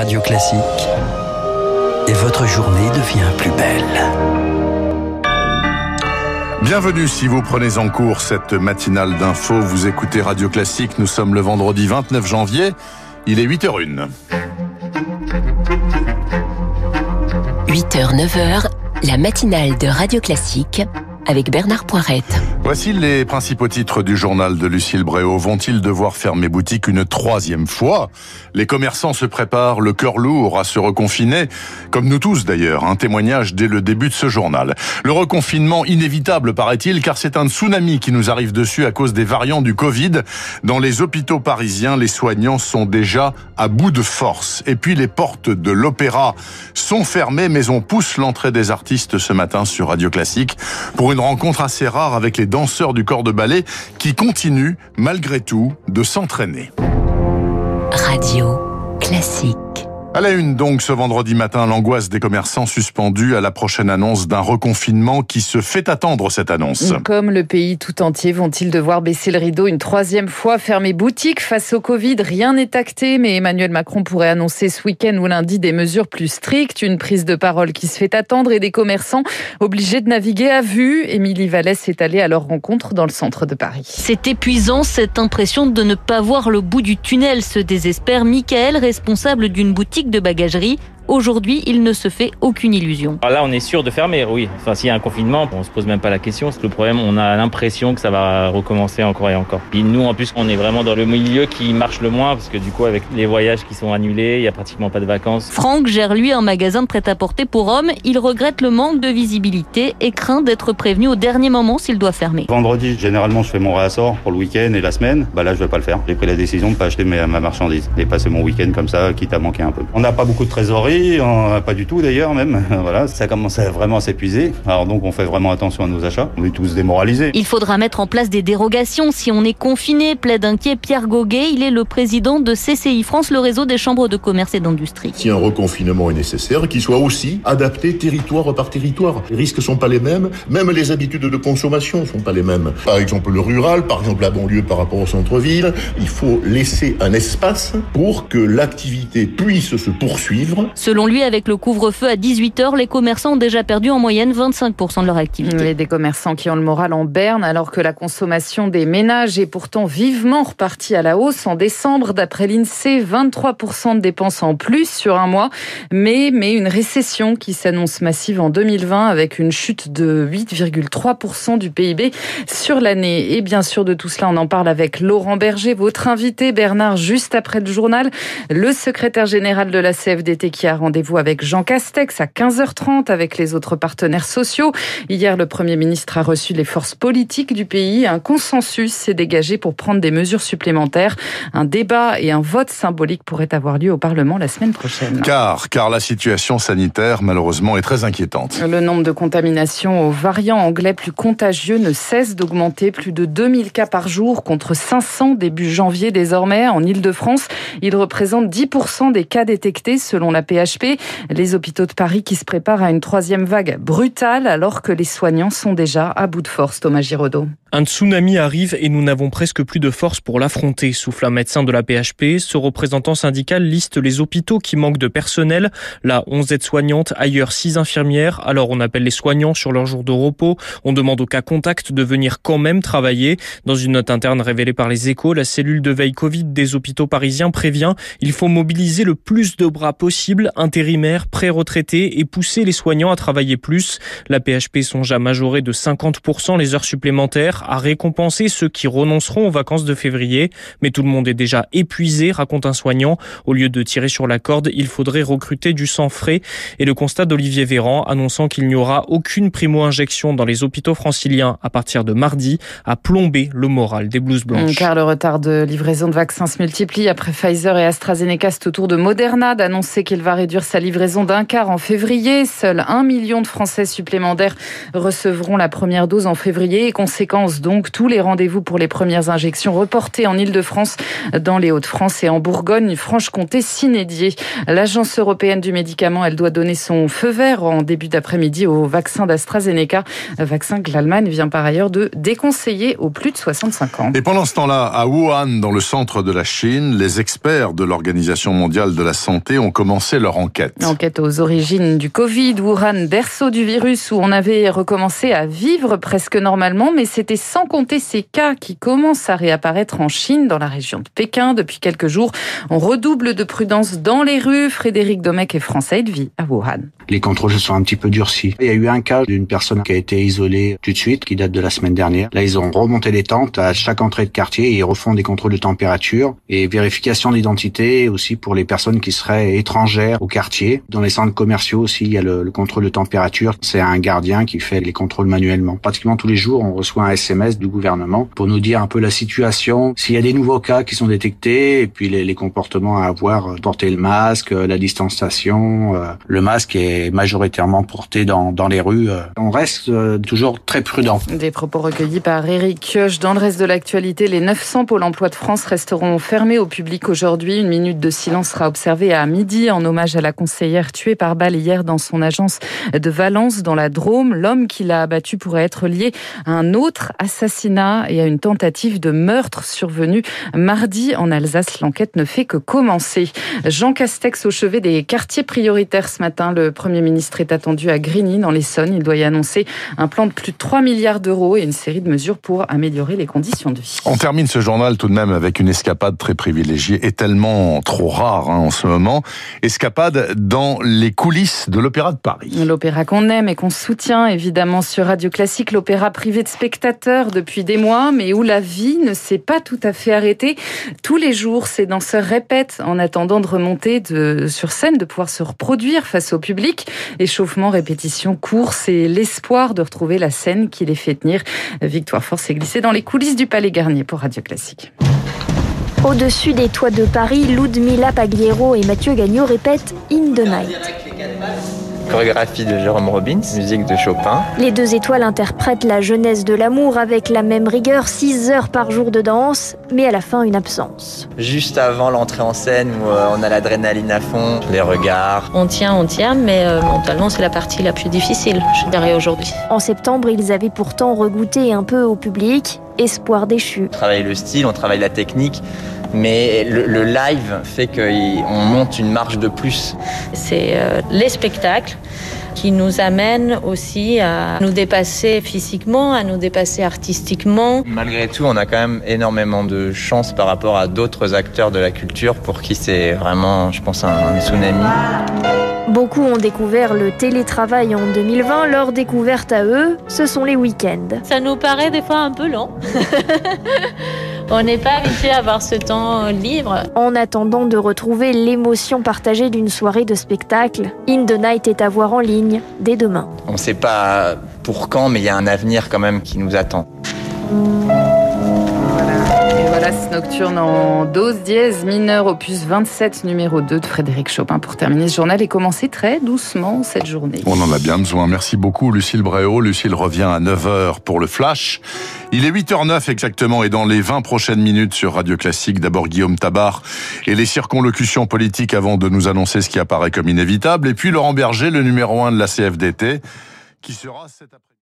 Radio Classique et votre journée devient plus belle. Bienvenue si vous prenez en cours cette matinale d'infos. Vous écoutez Radio Classique. Nous sommes le vendredi 29 janvier. Il est 8h01. 8h, 9h, la matinale de Radio Classique avec Bernard Poirette. Voici les principaux titres du journal de Lucille Bréau. Vont-ils devoir fermer boutique une troisième fois? Les commerçants se préparent le cœur lourd à se reconfiner, comme nous tous d'ailleurs. Un témoignage dès le début de ce journal. Le reconfinement inévitable paraît-il, car c'est un tsunami qui nous arrive dessus à cause des variants du Covid. Dans les hôpitaux parisiens, les soignants sont déjà à bout de force. Et puis les portes de l'opéra sont fermées, mais on pousse l'entrée des artistes ce matin sur Radio Classique pour une rencontre assez rare avec les danseurs du corps de ballet qui continuent malgré tout de s'entraîner. Radio classique. À la une donc ce vendredi matin, l'angoisse des commerçants suspendue à la prochaine annonce d'un reconfinement qui se fait attendre cette annonce. Comme le pays tout entier, vont-ils devoir baisser le rideau une troisième fois, fermer boutique face au Covid? Rien n'est acté, mais Emmanuel Macron pourrait annoncer ce week-end ou lundi des mesures plus strictes, une prise de parole qui se fait attendre et des commerçants obligés de naviguer à vue. Émilie Vallès est allée à leur rencontre dans le centre de Paris. C'est épuisant, cette impression de ne pas voir le bout du tunnel, se désespère Michael, responsable d'une boutique de bagagerie Aujourd'hui, il ne se fait aucune illusion. Ah, là, on est sûr de fermer, oui. Enfin, s'il y a un confinement, on se pose même pas la question. Le problème, on a l'impression que ça va recommencer encore et encore. Puis nous, en plus, on est vraiment dans le milieu qui marche le moins parce que du coup, avec les voyages qui sont annulés, il y a pratiquement pas de vacances. Franck gère lui un magasin de prêt-à-porter pour hommes. Il regrette le manque de visibilité et craint d'être prévenu au dernier moment s'il doit fermer. Vendredi, généralement, je fais mon réassort pour le week-end et la semaine. Bah là, je vais pas le faire. J'ai pris la décision de pas acheter ma marchandise et passer mon week-end comme ça, quitte à manquer un peu. On n'a pas beaucoup de trésorerie pas du tout d'ailleurs même. voilà, ça commence à vraiment s'épuiser. Alors donc on fait vraiment attention à nos achats. On est tous démoralisés. Il faudra mettre en place des dérogations si on est confiné, plaide inquiet Pierre Goguet. Il est le président de CCI France, le réseau des chambres de commerce et d'industrie. Si un reconfinement est nécessaire, qu'il soit aussi adapté territoire par territoire. Les risques sont pas les mêmes, même les habitudes de consommation sont pas les mêmes. Par exemple le rural, par exemple la banlieue par rapport au centre-ville, il faut laisser un espace pour que l'activité puisse se poursuivre. Selon lui, avec le couvre-feu à 18h, les commerçants ont déjà perdu en moyenne 25% de leur activité. Et des commerçants qui ont le moral en berne alors que la consommation des ménages est pourtant vivement repartie à la hausse en décembre. D'après l'INSEE, 23% de dépenses en plus sur un mois, mais, mais une récession qui s'annonce massive en 2020 avec une chute de 8,3% du PIB sur l'année. Et bien sûr, de tout cela, on en parle avec Laurent Berger, votre invité, Bernard, juste après le journal, le secrétaire général de la CFDT qui a rendez-vous avec Jean Castex à 15h30 avec les autres partenaires sociaux. Hier, le Premier ministre a reçu les forces politiques du pays. Un consensus s'est dégagé pour prendre des mesures supplémentaires. Un débat et un vote symbolique pourraient avoir lieu au Parlement la semaine prochaine. Car, car la situation sanitaire, malheureusement, est très inquiétante. Le nombre de contaminations aux variants anglais plus contagieux ne cesse d'augmenter. Plus de 2000 cas par jour contre 500 début janvier désormais en Ile-de-France. Il représente 10% des cas détectés selon la Les hôpitaux de Paris qui se préparent à une troisième vague brutale alors que les soignants sont déjà à bout de force, Thomas Giraudot. Un tsunami arrive et nous n'avons presque plus de force pour l'affronter, souffle un médecin de la PHP. Ce représentant syndical liste les hôpitaux qui manquent de personnel. Là, 11 aides-soignantes, ailleurs 6 infirmières. Alors on appelle les soignants sur leur jour de repos. On demande aux cas contacts de venir quand même travailler. Dans une note interne révélée par les échos, la cellule de veille Covid des hôpitaux parisiens prévient il faut mobiliser le plus de bras possible, intérimaires, pré-retraités et pousser les soignants à travailler plus. La PHP songe à majorer de 50% les heures supplémentaires à récompenser ceux qui renonceront aux vacances de février. Mais tout le monde est déjà épuisé, raconte un soignant. Au lieu de tirer sur la corde, il faudrait recruter du sang frais. Et le constat d'Olivier Véran annonçant qu'il n'y aura aucune primo-injection dans les hôpitaux franciliens à partir de mardi a plombé le moral des blouses blanches. Car le retard de livraison de vaccins se multiplie après Pfizer et AstraZeneca. C'est au tour de Moderna d'annoncer qu'il va réduire sa livraison d'un quart en février. Seul un million de Français supplémentaires recevront la première dose en février. Et conséquence donc, tous les rendez-vous pour les premières injections reportés en Ile-de-France, dans les Hauts-de-France et en Bourgogne, Franche-Comté, s'inédier. L'Agence européenne du médicament, elle doit donner son feu vert en début d'après-midi au vaccin d'AstraZeneca, vaccin que l'Allemagne vient par ailleurs de déconseiller aux plus de 65 ans. Et pendant ce temps-là, à Wuhan, dans le centre de la Chine, les experts de l'Organisation mondiale de la santé ont commencé leur enquête. Enquête aux origines du Covid, Wuhan, berceau du virus où on avait recommencé à vivre presque normalement, mais c'était sans compter ces cas qui commencent à réapparaître en Chine, dans la région de Pékin depuis quelques jours. On redouble de prudence dans les rues. Frédéric Domecq est français, il vit à Wuhan. Les contrôles se sont un petit peu durcis. Il y a eu un cas d'une personne qui a été isolée tout de suite, qui date de la semaine dernière. Là, ils ont remonté les tentes à chaque entrée de quartier et ils refont des contrôles de température et vérification d'identité aussi pour les personnes qui seraient étrangères au quartier. Dans les centres commerciaux aussi, il y a le, le contrôle de température. C'est un gardien qui fait les contrôles manuellement. Pratiquement tous les jours, on reçoit un SMS du gouvernement pour nous dire un peu la situation, s'il y a des nouveaux cas qui sont détectés et puis les, les comportements à avoir, porter le masque, la distanciation. Euh, le masque est majoritairement porté dans, dans les rues. On reste euh, toujours très prudent. Des propos recueillis par Eric Kioch. Dans le reste de l'actualité, les 900 pôles emploi de France resteront fermés au public aujourd'hui. Une minute de silence sera observée à midi en hommage à la conseillère tuée par balle hier dans son agence de Valence, dans la Drôme. L'homme qui l'a abattu pourrait être lié à un autre assassinat et à une tentative de meurtre survenue mardi en Alsace. L'enquête ne fait que commencer. Jean Castex au chevet des quartiers prioritaires ce matin. Le Premier ministre est attendu à Grigny, dans l'Essonne. Il doit y annoncer un plan de plus de 3 milliards d'euros et une série de mesures pour améliorer les conditions de vie. On termine ce journal tout de même avec une escapade très privilégiée et tellement trop rare hein, en ce moment. Escapade dans les coulisses de l'Opéra de Paris. L'opéra qu'on aime et qu'on soutient évidemment sur Radio Classique, l'opéra privé de spectateurs depuis des mois, mais où la vie ne s'est pas tout à fait arrêtée. Tous les jours, ces danseurs répètent en attendant de remonter sur scène, de pouvoir se reproduire face au public. Échauffement, répétition, course et l'espoir de retrouver la scène qui les fait tenir. Victoire Force est glissée dans les coulisses du Palais Garnier pour Radio Classique. Au-dessus des toits de Paris, Ludmila Pagliero et Mathieu Gagnot répètent In the Night. Chorégraphie de Jérôme Robbins, musique de Chopin. Les deux étoiles interprètent la jeunesse de l'amour avec la même rigueur, 6 heures par jour de danse, mais à la fin une absence. Juste avant l'entrée en scène où euh, on a l'adrénaline à fond, les regards. On tient, on tient, mais euh, mentalement c'est la partie la plus difficile, je dirais aujourd'hui. En septembre, ils avaient pourtant regoûté un peu au public, espoir déchu. On travaille le style, on travaille la technique. Mais le, le live fait qu'on monte une marge de plus. C'est euh, les spectacles qui nous amènent aussi à nous dépasser physiquement, à nous dépasser artistiquement. Malgré tout, on a quand même énormément de chance par rapport à d'autres acteurs de la culture pour qui c'est vraiment, je pense, un, un tsunami. Beaucoup ont découvert le télétravail en 2020. Leur découverte à eux, ce sont les week-ends. Ça nous paraît des fois un peu lent. On n'est pas habitué à avoir ce temps libre. En attendant de retrouver l'émotion partagée d'une soirée de spectacle, In the Night est à voir en ligne dès demain. On ne sait pas pour quand, mais il y a un avenir quand même qui nous attend. Nocturne en dose dièse mineure opus 27 numéro 2 de Frédéric Chopin pour terminer ce journal et commencer très doucement cette journée. On en a bien besoin. Merci beaucoup Lucille Bréau. Lucille revient à 9h pour le flash. Il est 8h09 exactement et dans les 20 prochaines minutes sur Radio Classique, d'abord Guillaume Tabar et les circonlocutions politiques avant de nous annoncer ce qui apparaît comme inévitable et puis Laurent Berger, le numéro 1 de la CFDT qui sera cet après